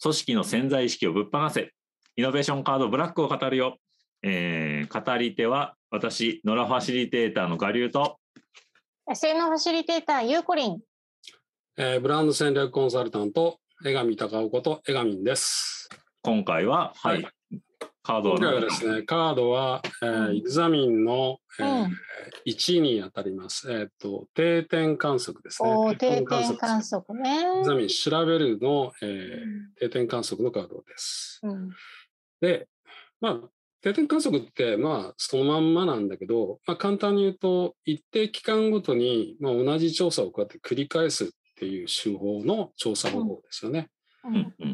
組織の潜在意識をぶっ放せ。イノベーションカードブラックを語るよ。えー、語り手は私、野良ファシリテーターの我流と、SN ファシリテーター、ゆうこりん。えーブランド戦略コンサルタント、江上隆夫こと江上です。今回は、はい、はカードを今回はですね、カードは、えーうんエグザミンの、えーうん1に当たります。えっ、と、定点観測ですね。定点観測ね。エグザミン調べるの、えー定点観測のカードです。うんで、まあ、定点観測って、まあ、そのまんまなんだけど、まあ、簡単に言うと、一定期間ごとに、まあ、同じ調査をこうやって繰り返すっていう手法の調査方法ですよね。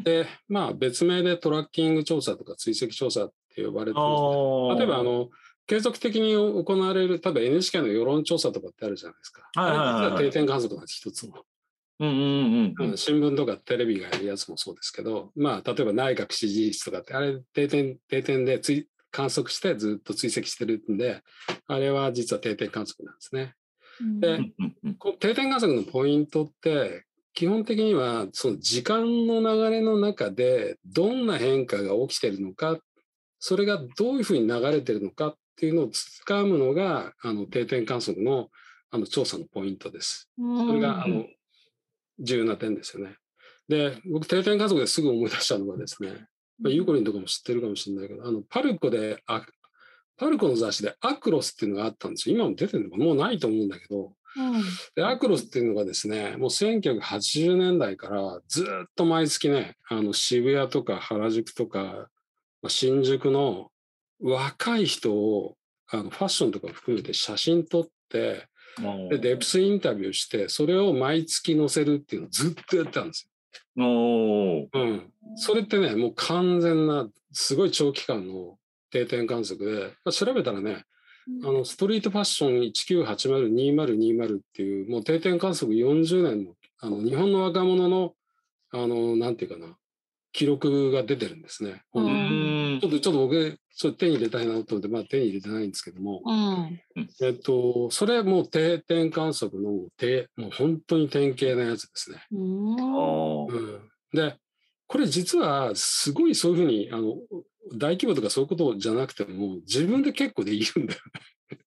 で、まあ、別名でトラッキング調査とか追跡調査って呼ばれてるんです例えば、あの、継続的に行われる、例えば NHK の世論調査とかってあるじゃないですか。はいはいはいはい。定点観測なんです、一つも。うんうん。うん新聞とかテレビがやるやつもそうですけど、まあ、例えば内閣支持率とかって、あれ定点、定点で追観測してずっと追跡してるんで、あれは実は定点観測なんですね。で定点観測のポイントって、基本的にはその時間の流れの中でどんな変化が起きてるのか、それがどういうふうに流れてるのかっていうのをつかむのが、あの定点観測のあの調査のポイントです。それが、あの、重要な点ですよね。で、僕、定点観測ですぐ思い出したのがですね、まあ、ユーコリンとかも知ってるかもしれないけど、あの、パルコで、あパルコの雑誌でアクロスっていうのがあったんですよ。今も出てるのかもうないと思うんだけど、うんで、アクロスっていうのがですね、もう1980年代からずっと毎月ね、あの渋谷とか原宿とか、まあ新宿の若い人をあのファッションとか含めて写真撮って、で、デプスインタビューして、それを毎月載せるっていうのをずっとやってたんですよ。うん。それってね、もう完全な、すごい長期間の定点観測で、まあ調べたらね、あの、ストリートファッション1980-2020っていう、もう定点観測40年の、あの、日本の若者の、あの、なんていうかな、記録が出てるんですね。ううんんちょっと、ちょっと僕、ちょ手に入れたいなと思って、まあ手に入れてないんですけども、うん。えっと、それもう定点観測の定、もう本当に典型なやつですね。うん、で、これ実はすごいそういうふうに、あの、大規模とかそういうことじゃなくても、自分で結構できるんだよ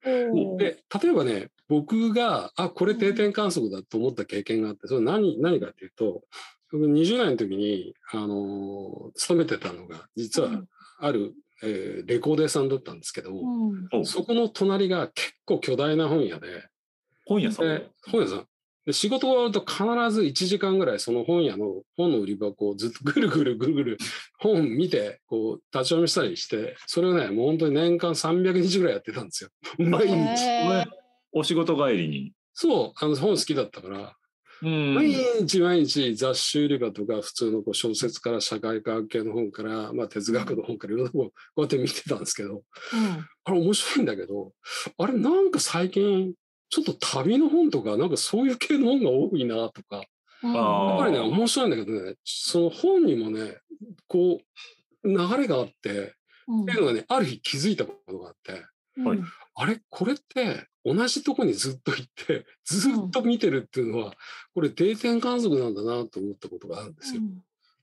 うん。で、例えばね、僕が、あ、これ定点観測だと思った経験があって、それ何、何かっていうと、僕20代の時に、あのー勤めてたのが、実はある、えーレコード屋さんだったんですけども、うん。おそこの隣が結構巨大な本屋で、本屋さんで、本屋さん。で仕事が終わると必ず1時間ぐらいその本屋の本の売り場をこうずっとぐるぐるぐるぐる 本見てこう立ち読みしたりして、それをね、もう本当に年間300日ぐらいやってたんですよ。毎日。へーお仕事帰りに。そう、あの本好きだったから、うん毎日毎日雑誌売り場とか普通のこう小説から社会科学系の本から、まあ、哲学の本からいろんな本こうやって見てたんですけど、あれ面白いんだけど、あれなんか最近ちょっと旅の本とかなんかそういう系の本が多いなとか、やっぱりね、面白いんだけどね、その本にもね、こう、流れがあって、うん。っていうのがね、ある日気づいたことがあって、はい。あれ？これって同じとこにずっと行って、ずっと見てるっていうのは、これ定点観測なんだなと思ったことがあるんですよ。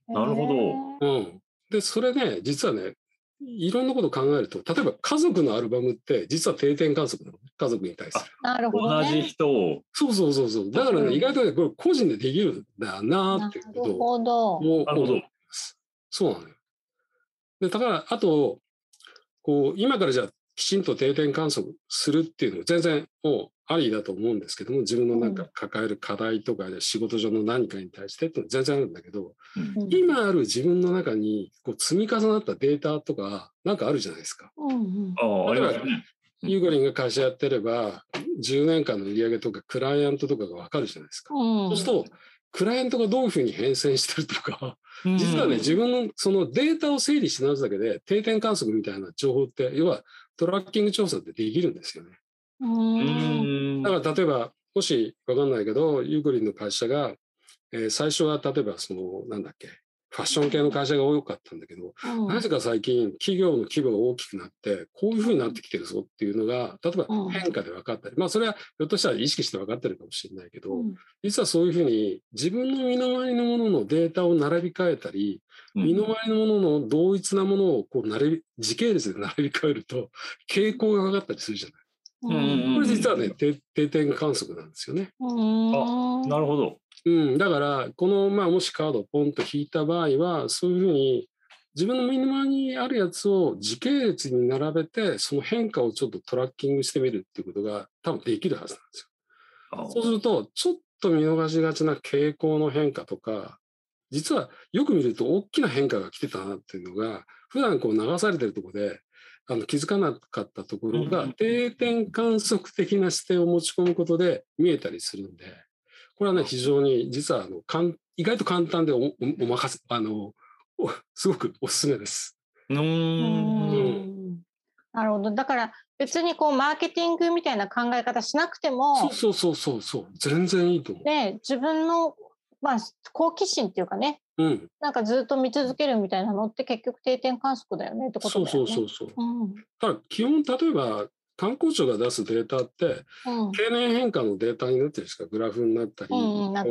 うん。なるほど。うん。で、それね、実はね、いろんなことを考えると、例えば家族のアルバムって実は定点観測なのね。家族に対する。なるほど同じね。人を。そうそうそうそう。だからね、うん意外とね、これ個人でできるんだななっていうことをるほど。もうなるほど思います。そうなのよ。で、だから、あと、こう、今からじゃあ、きちんと定点観測するっていうのは全然もうありだと思うんですけども、自分のなんか抱える課題とかで仕事上の何かに対してっていうのは全然あるんだけど、うんうん今ある自分の中にこう積み重なったデータとかなんかあるじゃないですか。うんうんああ、ありますね。うんユーゴリンが会社やってれば、10年間の売り上げとかクライアントとかがわかるじゃないですか。うんそうすると、クライアントがどういうふうに変遷してるとか、実はね、自分のそのデータを整理し直すだけで、定点観測みたいな情報って、要はトラッキング調査ってできるんですよね。ううんん。だから例えば、もしわかんないけど、ユーゴリンの会社が、えー最初は例えばその、なんだっけ、ファッション系の会社が多かったんだけど、うんなぜか最近企業の規模が大きくなって、こういうふうになってきてるぞっていうのが、例えうんば変化で分かったり、まあそれはひょっとしたら意識して分かってるかもしれないけど、うん実はそういうふうに自分の身の回りのもののデータを並び替えたり、うん身の回りのものの同一なものをこう並び時系列で並び替えると傾向がかかったりするじゃない。これ実はね定定点観測なんですよね。うん。なるほど。うん、だからこの、まあ、もしカードをポンと引いた場合はそういうふうに自分の身の回りにあるやつを時系列に並べてその変化をちょっとトラッキングしてみるっていうことが多分できるはずなんですよ。あそうするとちょっと見逃しがちな傾向の変化とか実はよく見ると大きな変化が来てたなっていうのが普段こう流されてるところであの気づかなかったところが定点観測的な視点を持ち込むことで見えたりするんでこれはね非常に実はあのかん意外と簡単でおおお任せあのおすごくおすすめです。うんんなるほど。だから別にこうマーケティングみたいな考え方しなくてそもう、そうそうそうそう全然いいと思ね、自分の、まあ、好奇心っていうかね、う。うん、なんかずっと見続けるみたいなのって結局定点観測だよねってことそうだよね。そうそうそう。うん。ただ基本例えば観光庁が出すデータってうん。経年変化のデータになってるしか？グラフになったり、うあ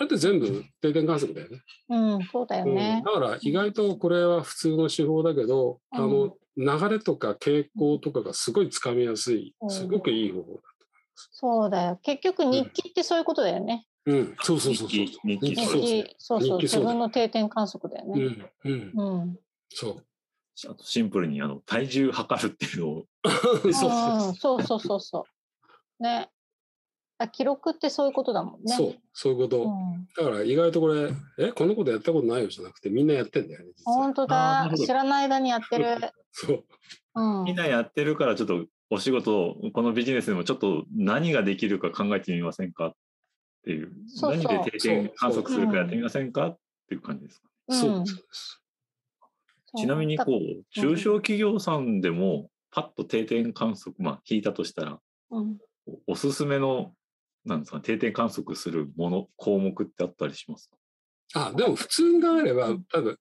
れって全部定点観測だよね、うん、そうだようんね。だから意外とこれは普通の手法だけど、あの流れとか傾向とかがすごいつかみやすいうんすごくいい方法だ。そうだよ。結局日記ってそういうことだよね。うん、そうそうそうそう。日記日記日そうそうそう、自分の定点観測だようね。ん、うん、うん。そう。あとシンプルにあの体重測るっていうのをそうそううんそうそうそうそう。ね。あ記録ってそういうことだもんね。そう、そういうこと。うん、だから意外とこれ、え、こんなことやったことないよじゃなくて、みんなやってんだよね。本当だ知らない間にやってる。そう。うんみん。なやってるからちょっとお仕事このビジネスでもちょっと何ができるか考えてみませんかっていうそうそう何で定点観測するかやってみませんかっていう感じですか、そううんです。ちなみにこだう中小企業さんでもパッと定点観測まあ引いたとしたらうん、おすすめのなんですか定点観測するもの項目ってあったりしますか？あ、でも普通に考えればうん、多分、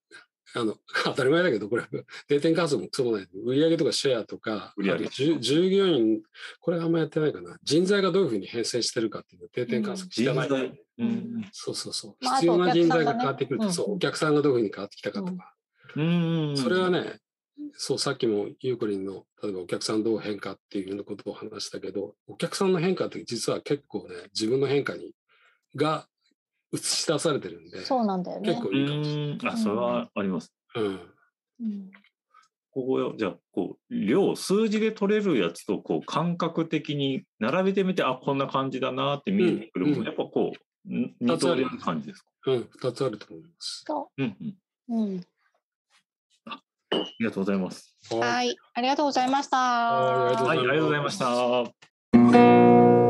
あの、当たり前だけど、これ、定点観測もそうない。売上とかシェアとか、売上従従業員、これあんまやってないかな。人材がどういうふうに編成してるかっていうのを定点観測してない。人材ううんんそうそうそう。まあ必要な人材が変わってくると、うんそう、お客さんがどういうふうに変わってきたかとか。うんそれはね、そう、さっきもゆうこりんの、例えばお客さんどう変化っていうようなことを話したけど、お客さんの変化って実は結構ね、自分の変化に、が映し出されてるんで、そうなんだよね。結構ういいかもしれない。んあそれはありますうん。うんここよじゃあこう量数字で取れるやつとこう感覚的に並べてみてあこんな感じだなって見えてくるもの、うんやっぱこうん二通りの感じですか、うんうん、二つあると思います。そうんうん、う。うん。ありがとうございます。はいはい。ありがとうございました。はいありがとうはい、ありがとうございました。